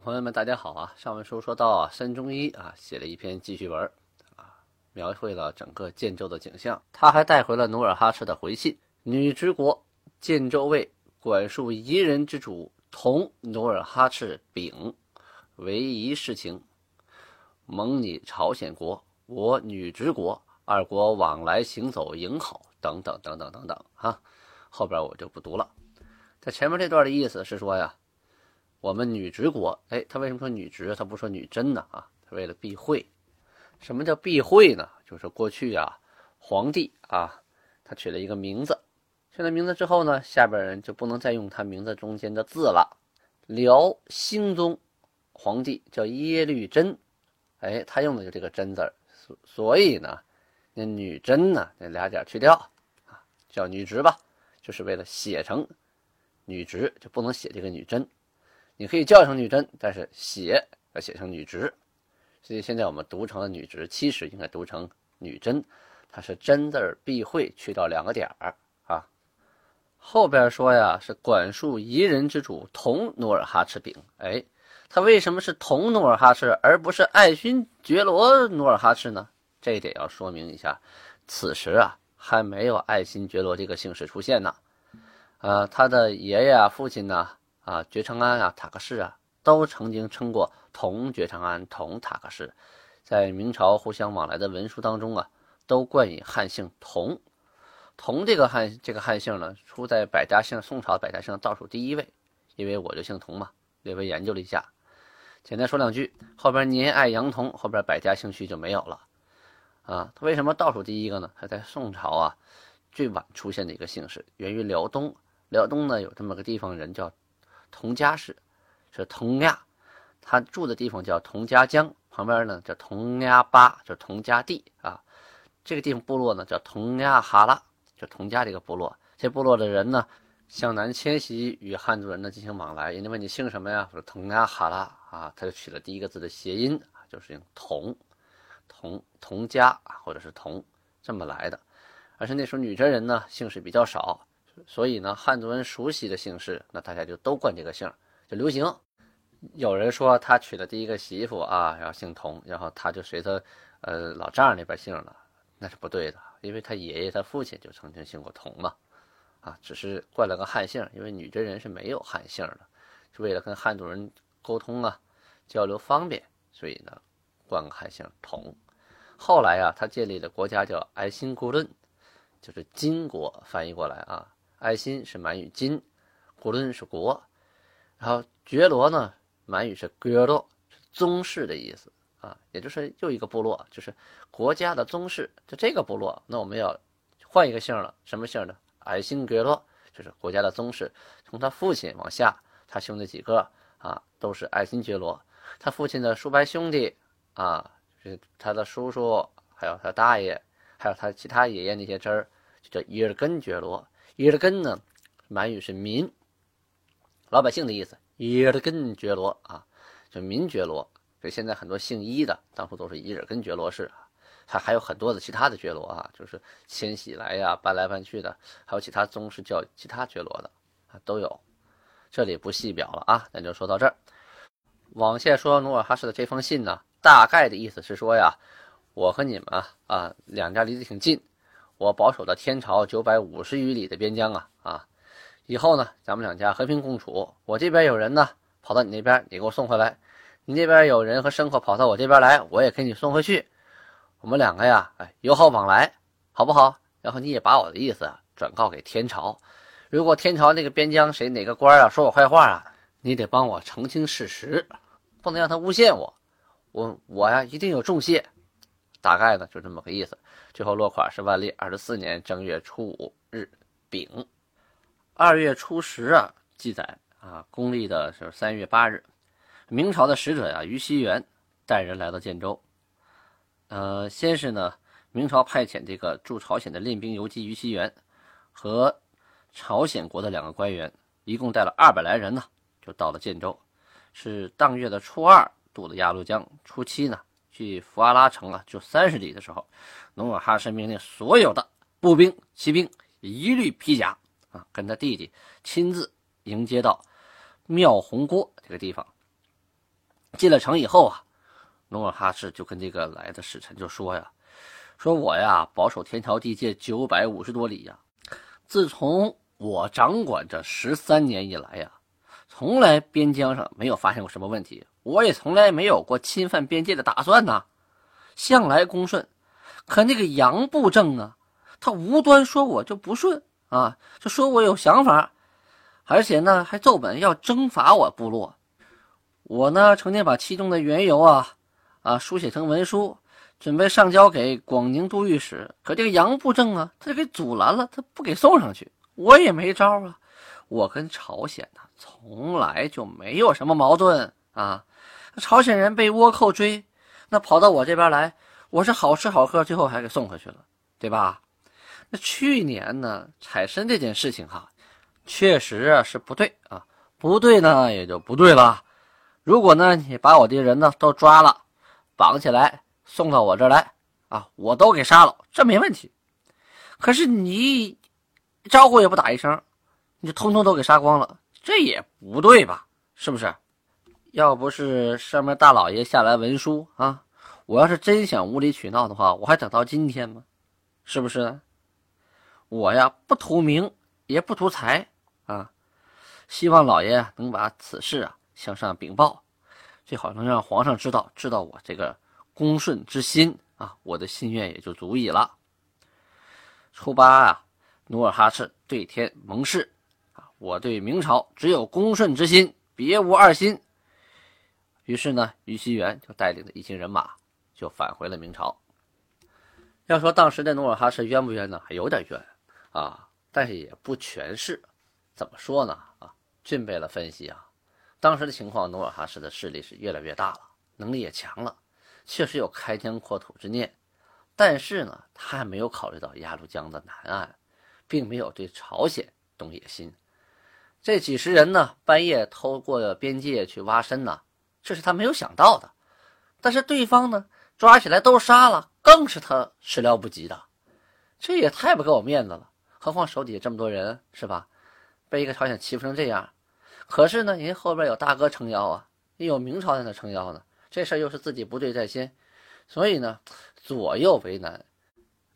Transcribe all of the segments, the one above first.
朋友们，大家好啊！上文书说到啊，申中一啊写了一篇记叙文啊，描绘了整个建州的景象。他还带回了努尔哈赤的回信：“女之国，建州卫管束夷人之主，同努尔哈赤丙为夷事情，蒙你朝鲜国，我女之国，二国往来行走迎好，等等等等等等啊。后边我就不读了。在前面这段的意思是说呀。”我们女直国，哎，他为什么说女直？他不说女真呢？啊，他为了避讳。什么叫避讳呢？就是过去啊，皇帝啊，他取了一个名字，取了名字之后呢，下边人就不能再用他名字中间的字了。辽兴宗皇帝叫耶律真，哎，他用的就这个真字所所以呢，那女真呢，那俩点去掉啊，叫女直吧，就是为了写成女直，就不能写这个女真。你可以叫成女真，但是写要写成女直，所以现在我们读成了女直，其实应该读成女真。它是真字避讳去掉两个点儿啊。后边说呀是管束夷人之主同努尔哈赤丙，哎，他为什么是同努尔哈赤而不是爱新觉罗努尔哈赤呢？这一点要说明一下，此时啊还没有爱新觉罗这个姓氏出现呢。呃，他的爷爷啊、父亲呢？觉昌安啊，塔克氏啊，都曾经称过同觉昌安、同塔克氏，在明朝互相往来的文书当中啊，都冠以汉姓同。同这个汉这个汉姓呢，出在百家姓，宋朝百家姓倒数第一位。因为我就姓同嘛，略微研究了一下，简单说两句。后边年爱杨同，后边百家姓序就没有了。啊，他为什么倒数第一个呢？他在宋朝啊，最晚出现的一个姓氏，源于辽东。辽东呢，有这么个地方人叫。佟家氏是佟亚，他住的地方叫佟家江，旁边呢叫佟家巴，叫佟家地啊。这个地方部落呢叫佟家哈拉，就佟家这个部落。这部落的人呢向南迁徙，与汉族人呢进行往来。人家问你姓什么呀？我说佟家哈拉啊，他就取了第一个字的谐音就是用佟，佟佟家，或者是佟这么来的。而且那时候女真人呢姓氏比较少。所以呢，汉族人熟悉的姓氏，那大家就都冠这个姓，就流行。有人说他娶的第一个媳妇啊，然后姓佟，然后他就随他，呃，老丈人那边姓了，那是不对的，因为他爷爷他父亲就曾经姓过佟嘛，啊，只是冠了个汉姓，因为女真人是没有汉姓的，是为了跟汉族人沟通啊，交流方便，所以呢，冠个汉姓佟。后来啊，他建立的国家叫爱新古伦，就是金国，翻译过来啊。爱新是满语金，古伦是国，然后觉罗呢，满语是格罗，是宗室的意思啊，也就是又一个部落，就是国家的宗室。就这个部落，那我们要换一个姓了，什么姓呢？爱新格罗，就是国家的宗室。从他父亲往下，他兄弟几个啊，都是爱新觉罗。他父亲的叔伯兄弟啊，就是他的叔叔，还有他大爷，还有他其他爷爷那些侄儿，就叫伊尔根觉罗。伊尔根呢，满语是民，老百姓的意思。伊尔根觉罗啊，就民觉罗。所以现在很多姓伊的，当初都是伊尔根觉罗氏啊。还还有很多的其他的觉罗啊，就是迁徙来呀，搬来搬去的，还有其他宗室叫其他觉罗的啊，都有。这里不细表了啊，咱就说到这儿。往下说努尔哈赤的这封信呢，大概的意思是说呀，我和你们啊啊，两家离得挺近。我保守的天朝九百五十余里的边疆啊啊，以后呢，咱们两家和平共处。我这边有人呢，跑到你那边，你给我送回来；你那边有人和牲口跑到我这边来，我也给你送回去。我们两个呀，哎，友好往来，好不好？然后你也把我的意思转告给天朝。如果天朝那个边疆谁哪个官啊说我坏话啊，你得帮我澄清事实，不能让他诬陷我。我我呀，一定有重谢。大概呢，就这么个意思。最后落款是万历二十四年正月初五日丙，二月初十啊，记载啊，公历的是三月八日，明朝的使者呀，于熙元带人来到建州。呃，先是呢，明朝派遣这个驻朝鲜的练兵游击于熙元和朝鲜国的两个官员，一共带了二百来人呢，就到了建州。是当月的初二渡了鸭绿江，初七呢。去福阿拉城啊，就三十里的时候，努尔哈赤命令所有的步兵、骑兵一律披甲啊，跟他弟弟亲自迎接到妙红郭这个地方。进了城以后啊，努尔哈赤就跟这个来的使臣就说呀：“说我呀，保守天朝地界九百五十多里呀，自从我掌管这十三年以来呀，从来边疆上没有发现过什么问题，我也从来没有过侵犯边界的打算呐，向来恭顺。可那个杨布政啊，他无端说我就不顺啊，就说我有想法，而且呢，还奏本要征伐我部落。”我呢，成天把其中的缘由啊，啊，书写成文书，准备上交给广宁都御史。可这个杨步正啊，他就给阻拦了，他不给送上去。我也没招啊。我跟朝鲜呢，从来就没有什么矛盾啊。朝鲜人被倭寇追，那跑到我这边来，我是好吃好喝，最后还给送回去了，对吧？那去年呢，采参这件事情哈，确实啊是不对啊，不对呢，也就不对了。如果呢，你把我的人呢都抓了，绑起来送到我这儿来啊，我都给杀了，这没问题。可是你招呼也不打一声，你就通通都给杀光了，这也不对吧？是不是？要不是上面大老爷下来文书啊，我要是真想无理取闹的话，我还等到今天吗？是不是？我呀，不图名，也不图财啊，希望老爷能把此事啊。向上禀报，最好能让皇上知道，知道我这个恭顺之心啊，我的心愿也就足矣了。初八啊，努尔哈赤对天盟誓，我对明朝只有恭顺之心，别无二心。于是呢，于熙元就带领着一行人马就返回了明朝。要说当时的努尔哈赤冤不冤呢？还有点冤啊，但是也不全是。怎么说呢？啊，俊贝了分析啊。当时的情况，努尔哈赤的势力是越来越大了，能力也强了，确实有开疆扩土之念。但是呢，他还没有考虑到鸭绿江的南岸，并没有对朝鲜动野心。这几十人呢，半夜偷过边界去挖参呢，这是他没有想到的。但是对方呢，抓起来都杀了，更是他始料不及的。这也太不给我面子了。何况手底下这么多人，是吧？被一个朝鲜欺负成这样。可是呢，人后边有大哥撑腰啊，也有明朝在那撑腰呢。这事儿又是自己不对在先，所以呢，左右为难。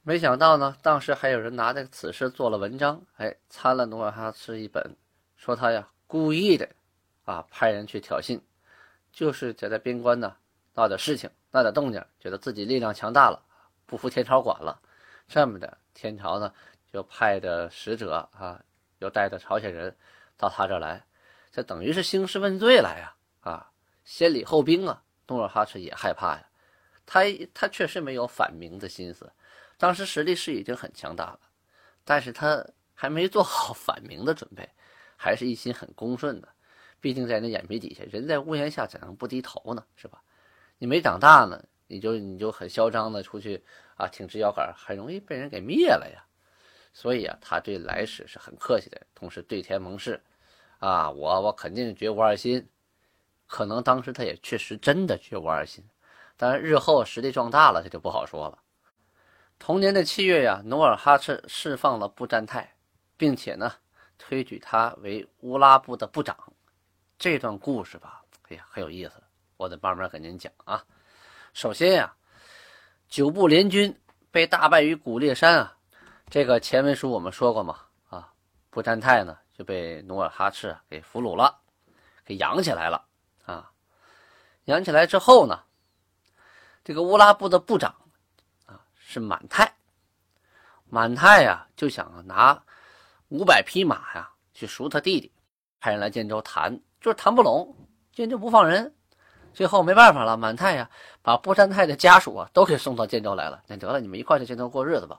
没想到呢，当时还有人拿这个此事做了文章，哎，参了努尔哈赤一本，说他呀故意的啊派人去挑衅，就是在在边关呢闹点事情，闹点动静，觉得自己力量强大了，不服天朝管了。这么的，天朝呢就派的使者啊，又带着朝鲜人到他这来。这等于是兴师问罪了呀！啊，先礼后兵啊！努尔哈赤也害怕呀，他他确实没有反明的心思，当时实力是已经很强大了，但是他还没做好反明的准备，还是一心很恭顺的。毕竟在那眼皮底下，人在屋檐下，怎能不低头呢？是吧？你没长大呢，你就你就很嚣张的出去啊，挺直腰杆，很容易被人给灭了呀。所以啊，他对来使是很客气的，同时对天盟誓。啊，我我肯定绝无二心，可能当时他也确实真的绝无二心，但是日后实力壮大了，这就不好说了。同年的七月呀，努尔哈赤释放了布占泰，并且呢，推举他为乌拉部的部长。这段故事吧，哎呀，很有意思，我得慢慢跟您讲啊。首先呀，九部联军被大败于古列山啊，这个前文书我们说过嘛，啊，布占泰呢。就被努尔哈赤给俘虏了，给养起来了啊！养起来之后呢，这个乌拉部的部长啊是满泰，满泰呀就想拿五百匹马呀去赎他弟弟，派人来建州谈，就是谈不拢，建州不放人。最后没办法了，满泰呀把布山泰的家属啊都给送到建州来了。那得了，你们一块去建州过日子吧。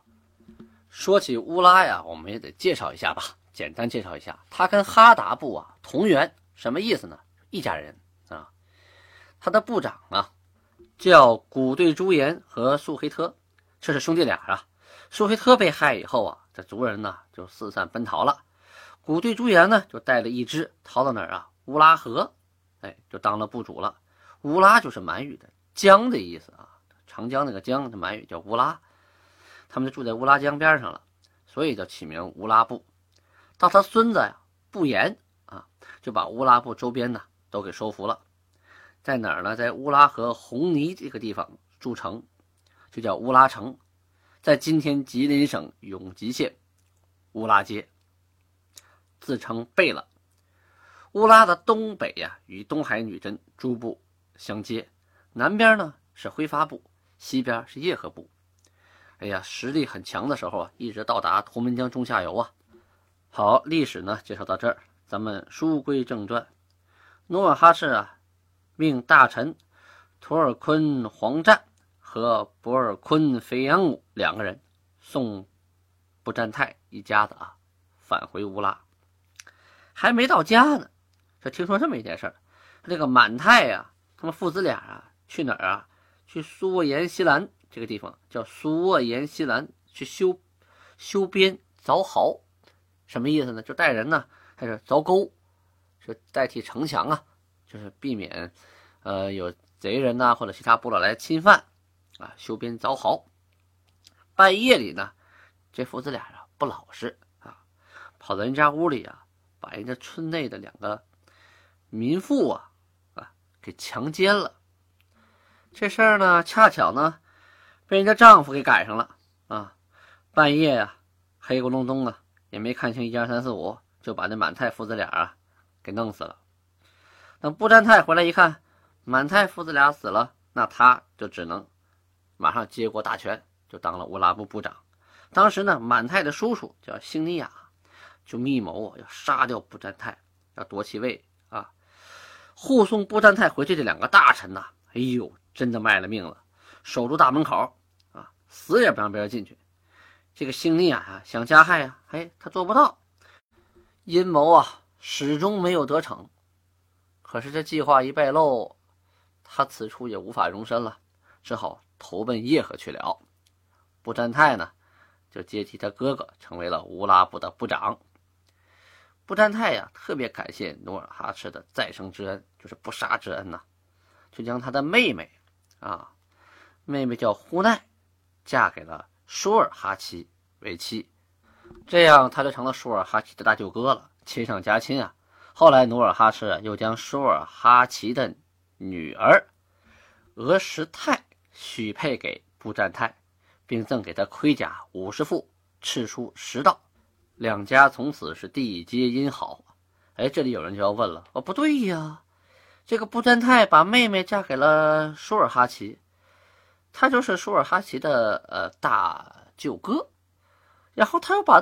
说起乌拉呀，我们也得介绍一下吧。简单介绍一下，他跟哈达部啊同源，什么意思呢？一家人啊。他的部长啊叫古对朱颜和素黑特，这是兄弟俩啊。素黑特被害以后啊，这族人呢就四散奔逃了。古对朱颜呢就带了一支逃到哪儿啊？乌拉河，哎，就当了部主了。乌拉就是满语的江的意思啊，长江那个江，这满语叫乌拉。他们就住在乌拉江边上了，所以叫起名乌拉部。到他孙子呀，不言啊，就把乌拉部周边呢都给收服了。在哪儿呢？在乌拉河红泥这个地方筑城，就叫乌拉城，在今天吉林省永吉县乌拉街，自称贝勒。乌拉的东北呀，与东海女真诸部相接，南边呢是辉发部，西边是叶赫部。哎呀，实力很强的时候啊，一直到达图们江中下游啊。好，历史呢介绍到这儿，咱们书归正传。努尔哈赤啊，命大臣图尔坤黄湛和博尔坤肥扬武两个人送布占泰一家子啊返回乌拉。还没到家呢，就听说这么一件事儿：这个满泰呀，他们父子俩啊去哪儿啊？去苏沃延西兰。这个地方叫苏沃延西兰，去修修边凿壕，什么意思呢？就带人呢，开始凿沟，就代替城墙啊，就是避免呃有贼人呐或者其他部落来侵犯啊。修边凿壕，半夜里呢，这父子俩啊不老实啊，跑到人家屋里啊，把人家村内的两个民妇啊啊给强奸了。这事儿呢，恰巧呢。被人家丈夫给赶上了啊！半夜呀，黑咕隆咚啊，也没看清一二三四五，就把那满泰父子俩啊给弄死了。等布占泰回来一看，满泰父子俩死了，那他就只能马上接过大权，就当了乌拉部部长。当时呢，满泰的叔叔叫兴尼亚，就密谋啊要杀掉布占泰，要夺其位啊。护送布占泰回去的两个大臣呐，哎呦，真的卖了命了，守住大门口啊。死也不让别人进去。这个兴利亚啊，想加害啊，哎，他做不到。阴谋啊，始终没有得逞。可是这计划一败露，他此处也无法容身了，只好投奔叶赫去了。布占泰呢，就接替他哥哥，成为了乌拉部的部长。布占泰呀，特别感谢努尔哈赤的再生之恩，就是不杀之恩呐，就将他的妹妹啊，妹妹叫呼奈。嫁给了舒尔哈齐为妻，这样他就成了舒尔哈齐的大舅哥了，亲上加亲啊。后来努尔哈赤又将舒尔哈齐的女儿额什泰许配给布占泰，并赠给他盔甲五十副、敕书十道，两家从此是缔结姻好。哎，这里有人就要问了，哦，不对呀，这个布占泰把妹妹嫁给了舒尔哈齐。他就是舒尔哈齐的呃大舅哥，然后他又把，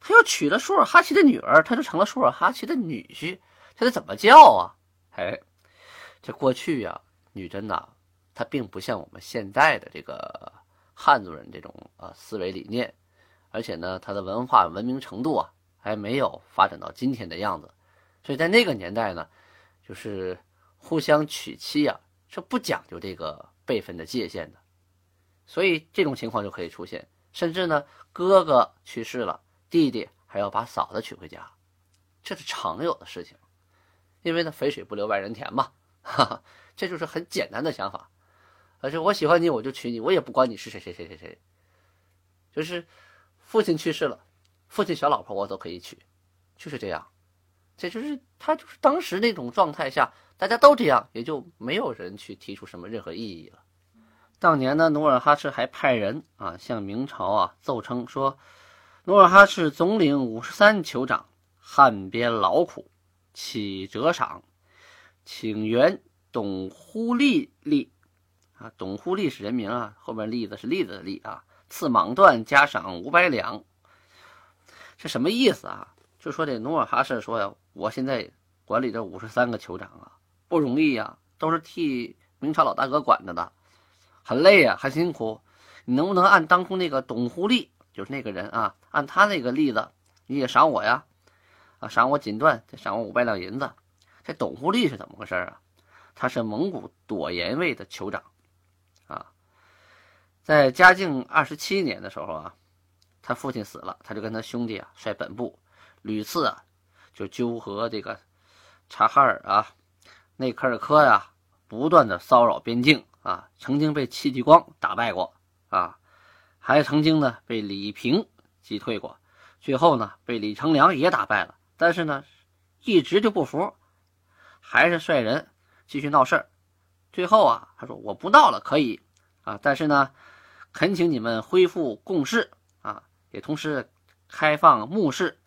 他又娶了舒尔哈齐的女儿，他就成了舒尔哈齐的女婿，这得怎么叫啊？哎，这过去呀，女真呐，她并不像我们现在的这个汉族人这种啊思维理念，而且呢，她的文化文明程度啊还没有发展到今天的样子，所以在那个年代呢，就是互相娶妻啊，是不讲究这个。辈分的界限的，所以这种情况就可以出现，甚至呢，哥哥去世了，弟弟还要把嫂子娶回家，这是常有的事情，因为呢，肥水不流外人田嘛，哈哈，这就是很简单的想法，而且我喜欢你，我就娶你，我也不管你是谁谁谁谁谁，就是父亲去世了，父亲小老婆我都可以娶，就是这样，这就是他就是当时那种状态下。大家都这样，也就没有人去提出什么任何异议了。当年呢，努尔哈赤还派人啊向明朝啊奏称说，努尔哈赤总领五十三酋长，汉边劳苦，乞折赏，请援董忽利利啊，董忽利是人名啊，后面利子是栗子的栗啊，赐莽缎加赏五百两，这什么意思啊？就说这努尔哈赤说呀，我现在管理这五十三个酋长啊。不容易呀，都是替明朝老大哥管着的，很累呀，很辛苦。你能不能按当初那个董忽利，就是那个人啊，按他那个例子，你也赏我呀？啊，赏我锦缎，再赏我五百两银子。这董忽利是怎么回事啊？他是蒙古朵颜卫的酋长，在嘉靖二十七年的时候啊，他父亲死了，他就跟他兄弟啊率本部，屡次啊就纠合这个察哈尔啊。内科尔科呀，不断的骚扰边境啊，曾经被戚继光打败过啊，还曾经呢被李平击退过，最后呢被李成梁也打败了。但是呢，一直就不服，还是率人继续闹事儿最后啊，他说我不闹了，可以啊，但是呢，恳请你们恢复共事啊，也同时开放木市，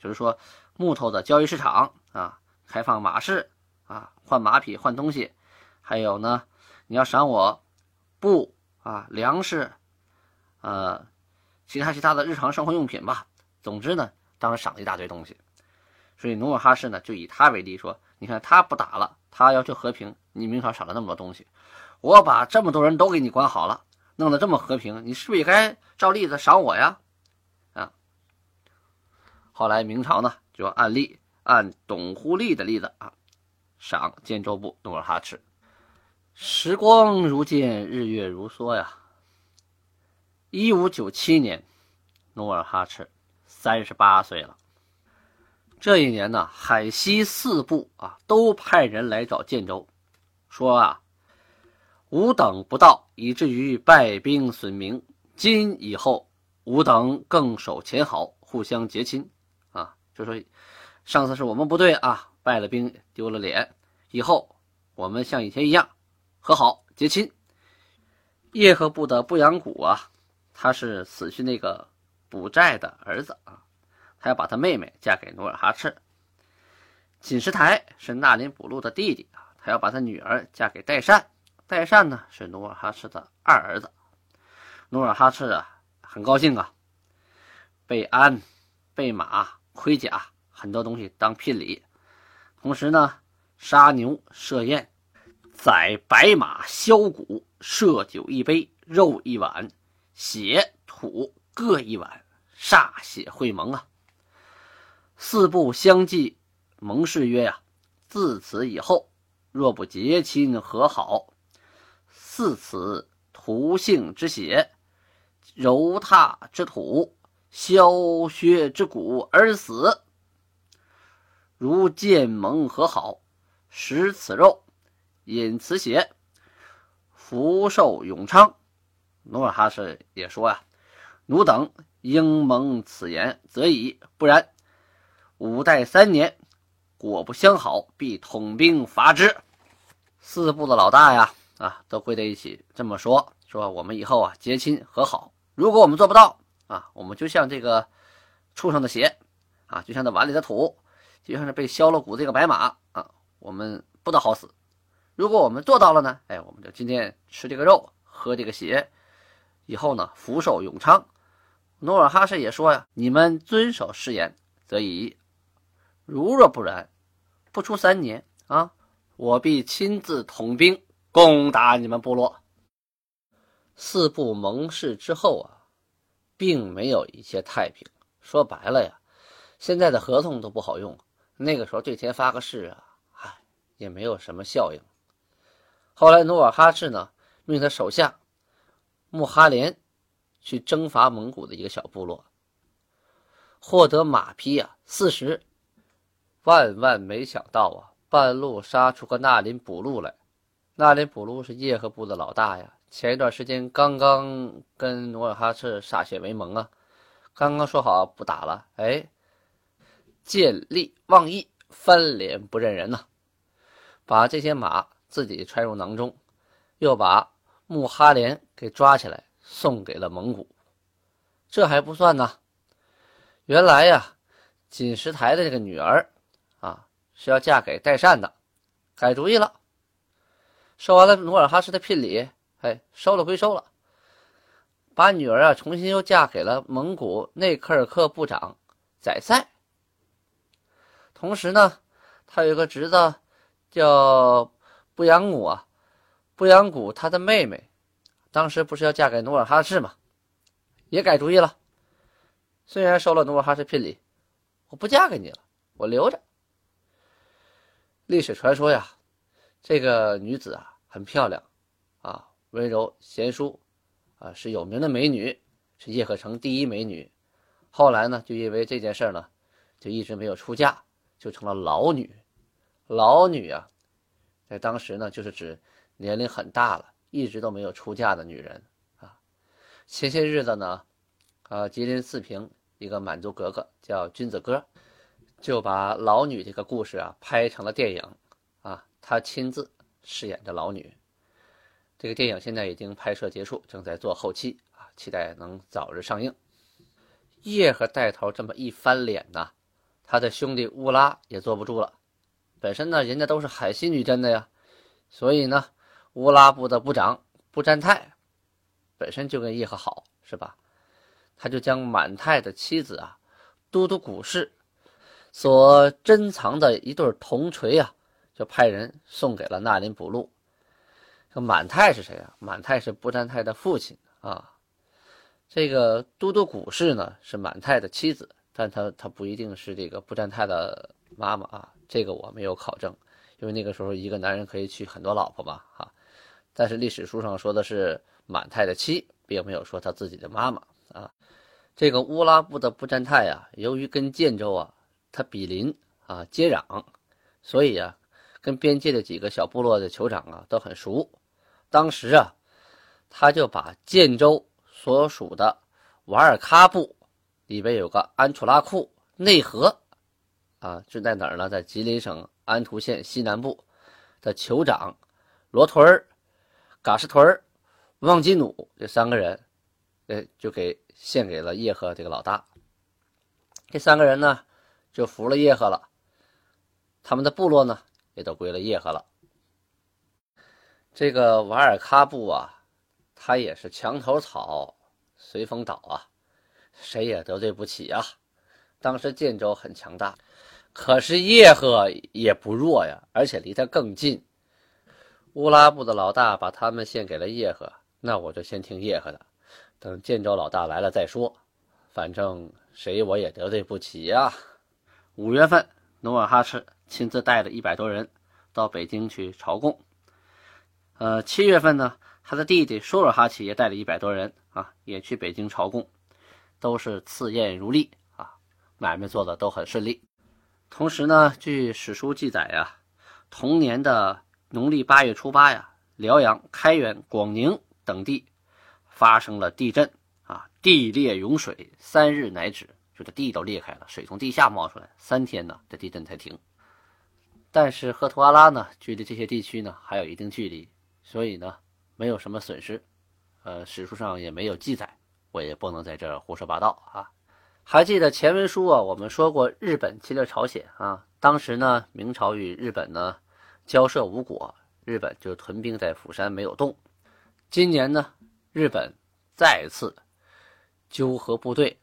就是说木头的交易市场啊，开放马市啊，换马匹换东西，还有呢，你要赏我布啊，粮食，呃，其他其他的日常生活用品吧。总之呢，当时赏了一大堆东西。所以努尔哈赤呢，就以他为例说：“你看他不打了，他要求和平，你明朝赏了那么多东西，我把这么多人都给你管好了，弄得这么和平，你是不是也该照例子赏我呀？”啊，后来明朝呢，就按例按董忽利的例子啊，赏建州部努尔哈赤。时光如箭，日月如梭呀。一五九七年，努尔哈赤三十八岁了。这一年呢，海西四部啊都派人来找建州，说啊，吾等不到，以至于败兵损名。今以后，吾等更守前好，互相结亲。啊，就说上次是我们不对啊，败了兵，丢了脸。以后我们像以前一样和好结亲。叶赫部的不阳谷啊，他是死去那个卜寨的儿子啊。他要把他妹妹嫁给努尔哈赤。锦石台是纳林补路的弟弟啊，他要把他女儿嫁给代善。代善呢是努尔哈赤的二儿子。努尔哈赤啊很高兴啊，备鞍、备马、盔甲很多东西当聘礼，同时呢杀牛设宴，宰白马削骨，设酒一杯，肉一碗，血土各一碗，歃血会盟啊！四部相继盟誓曰：“呀，自此以后，若不结亲和好，似此涂性之血，揉踏之土，削削之骨而死。如见盟和好，食此肉，饮此血，福寿永昌。”努尔哈赤也说：“呀，奴等应蒙此言，则已；不然。”五代三年，果不相好，必统兵伐之。四部的老大呀，啊，都跪在一起这么说：说我们以后啊结亲和好。如果我们做不到啊，我们就像这个畜生的血啊，就像那碗里的土，就像是被削了骨这个白马啊，我们不得好死。如果我们做到了呢，哎，我们就今天吃这个肉，喝这个血，以后呢福寿永昌。努尔哈赤也说呀：你们遵守誓言，则已。如若不然，不出三年啊，我必亲自统兵攻打你们部落。四部盟誓之后啊，并没有一切太平。说白了呀，现在的合同都不好用，那个时候对天发个誓啊，唉，也没有什么效应。后来努尔哈赤呢，命他手下穆哈连去征伐蒙古的一个小部落，获得马匹啊四十。万万没想到啊！半路杀出个纳林补路来。纳林补路是叶赫部的老大呀。前一段时间刚刚跟努尔哈赤歃血为盟啊，刚刚说好不打了，哎，见利忘义，翻脸不认人呐！把这些马自己揣入囊中，又把穆哈连给抓起来送给了蒙古。这还不算呢，原来呀，锦石台的这个女儿啊。是要嫁给代善的，改主意了。收完了努尔哈赤的聘礼，哎，收了归收了，把女儿啊重新又嫁给了蒙古内科尔克部长宰塞。同时呢，他有一个侄子叫布阳古啊，布阳古他的妹妹，当时不是要嫁给努尔哈赤吗？也改主意了。虽然收了努尔哈赤聘礼，我不嫁给你了，我留着。历史传说呀，这个女子啊很漂亮，啊温柔贤淑，啊是有名的美女，是叶赫城第一美女。后来呢，就因为这件事呢，就一直没有出嫁，就成了老女。老女啊，在当时呢，就是指年龄很大了，一直都没有出嫁的女人啊。前些日子呢，啊吉林四平一个满族格格叫君子哥。就把老女这个故事啊拍成了电影，啊，他亲自饰演着老女，这个电影现在已经拍摄结束，正在做后期啊，期待能早日上映。叶赫带头这么一翻脸呐，他的兄弟乌拉也坐不住了。本身呢，人家都是海西女真的呀，所以呢，乌拉部的部长布占泰本身就跟叶赫好，是吧？他就将满泰的妻子啊，都督古氏所珍藏的一对铜锤啊，就派人送给了纳林补路。这满泰是谁啊？满泰是布占泰的父亲啊。这个都督古氏呢，是满泰的妻子，但他他不一定是这个布占泰的妈妈啊。这个我没有考证，因为那个时候一个男人可以娶很多老婆嘛，哈。但是历史书上说的是满泰的妻，并没有说他自己的妈妈啊。这个乌拉布的布占泰啊，由于跟建州啊，他比邻啊，接壤，所以啊，跟边界的几个小部落的酋长啊都很熟。当时啊，他就把建州所属的瓦尔喀部里边有个安楚拉库内河。啊，就在哪儿呢？在吉林省安图县西南部的酋长罗屯、嘎什屯儿、旺基努这三个人，呃，就给献给了叶赫这个老大。这三个人呢，就服了叶赫了。他们的部落呢，也都归了叶赫了。这个瓦尔喀部啊，他也是墙头草，随风倒啊，谁也得罪不起啊。当时建州很强大。可是叶赫也不弱呀，而且离他更近。乌拉部的老大把他们献给了叶赫，那我就先听叶赫的，等建州老大来了再说。反正谁我也得罪不起呀。五月份，努尔哈赤亲自带了一百多人到北京去朝贡。呃，七月份呢，他的弟弟舒尔哈齐也带了一百多人啊，也去北京朝贡，都是赐宴如例啊，买卖做的都很顺利。同时呢，据史书记载呀，同年的农历八月初八呀，辽阳、开原、广宁等地发生了地震啊，地裂涌水，三日乃止，这地都裂开了，水从地下冒出来，三天呢，这地震才停。但是赫图阿拉呢，距离这些地区呢还有一定距离，所以呢，没有什么损失，呃，史书上也没有记载，我也不能在这胡说八道啊。还记得前文书啊，我们说过日本侵略朝鲜啊，当时呢，明朝与日本呢交涉无果，日本就屯兵在釜山没有动。今年呢，日本再次纠合部队，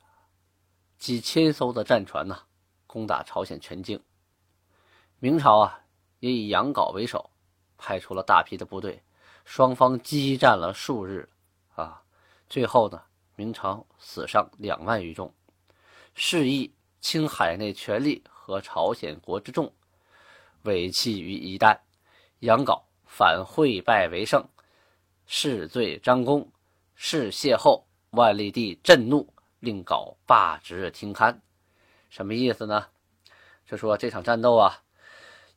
几千艘的战船呢，攻打朝鲜全境。明朝啊，也以杨镐为首，派出了大批的部队，双方激战了数日啊，最后呢，明朝死伤两万余众。示意倾海内权力和朝鲜国之众，委弃于一旦。杨镐反会败为胜，示罪张公。事谢后，万历帝震怒，令镐罢职听刊。什么意思呢？就说这场战斗啊，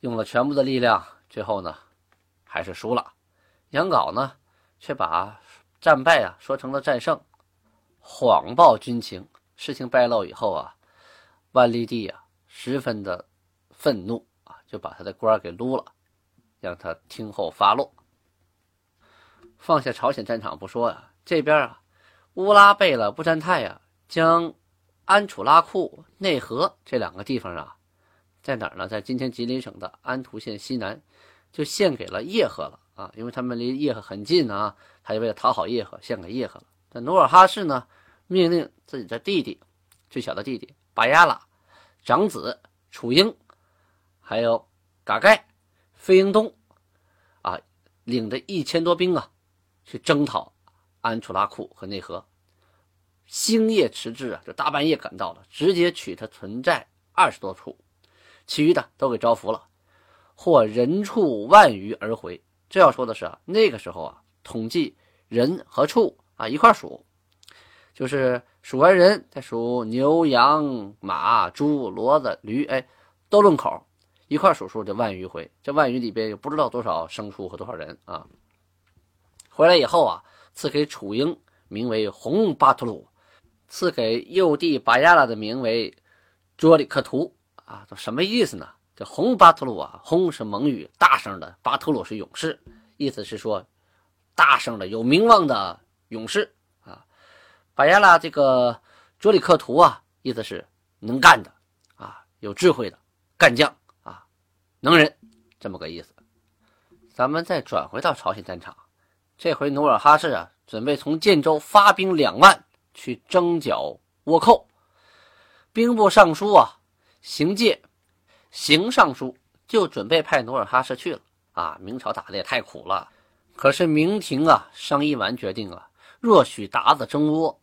用了全部的力量，最后呢，还是输了。杨镐呢，却把战败啊说成了战胜，谎报军情。事情败露以后啊，万历帝啊十分的愤怒啊，就把他的官给撸了，让他听候发落。放下朝鲜战场不说啊，这边啊，乌拉贝勒不占泰呀，将安楚拉库、内河这两个地方啊，在哪儿呢？在今天吉林省的安图县西南，就献给了叶赫了啊，因为他们离叶赫很近啊，他就为了讨好叶赫，献给叶赫了。那努尔哈赤呢？命令自己的弟弟，最小的弟弟巴亚拉，长子楚英，还有嘎盖、费英东，啊，领着一千多兵啊，去征讨安楚拉库和内河。星夜迟至啊，就大半夜赶到了，直接取他存在二十多处，其余的都给招服了，获人畜万余而回。这要说的是啊，那个时候啊，统计人和畜啊一块数。就是数完人，再数牛、羊、马、猪、骡子、驴，哎，都论口，一块数数就万余回。这万余里边有不知道多少牲畜和多少人啊。回来以后啊，赐给楚英名为红巴图鲁，赐给幼弟巴亚拉的名为卓里克图啊，都什么意思呢？这红巴图鲁啊，红是蒙语，大声的；巴图鲁是勇士，意思是说大声的、有名望的勇士啊。巴亚拉这个卓里克图啊，意思是能干的啊，有智慧的干将啊，能人这么个意思。咱们再转回到朝鲜战场，这回努尔哈赤啊，准备从建州发兵两万去征剿倭寇。兵部尚书啊，邢介，邢尚书就准备派努尔哈赤去了啊。明朝打的也太苦了，可是明廷啊，商议完决定啊，若许鞑子征倭，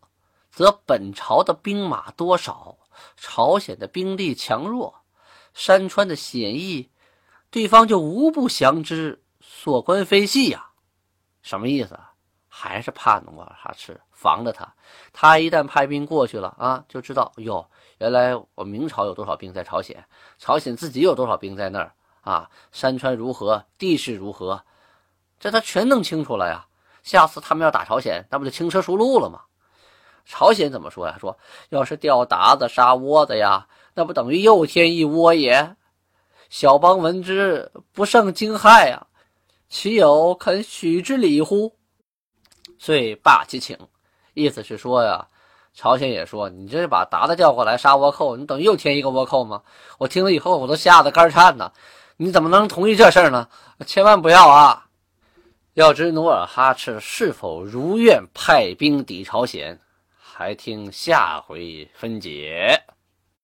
则本朝的兵马多少，朝鲜的兵力强弱，山川的险易，对方就无不详知。所关非细呀，什么意思啊？还是怕努尔哈赤防着他，他一旦派兵过去了啊，就知道哟，原来我明朝有多少兵在朝鲜，朝鲜自己有多少兵在那儿啊？山川如何，地势如何，这他全弄清楚了呀。下次他们要打朝鲜，那不就轻车熟路了吗？朝鲜怎么说呀？说要是钓鞑子杀窝子呀，那不等于又添一窝也？小邦闻之不胜惊骇呀。岂有肯许之理乎？遂罢其请，意思是说呀，朝鲜也说，你这是把鞑子调过来杀倭寇，你等于又添一个倭寇吗？我听了以后，我都吓得肝颤呢。你怎么能同意这事儿呢？千万不要啊！要知努尔哈赤是否如愿派兵抵朝鲜，还听下回分解。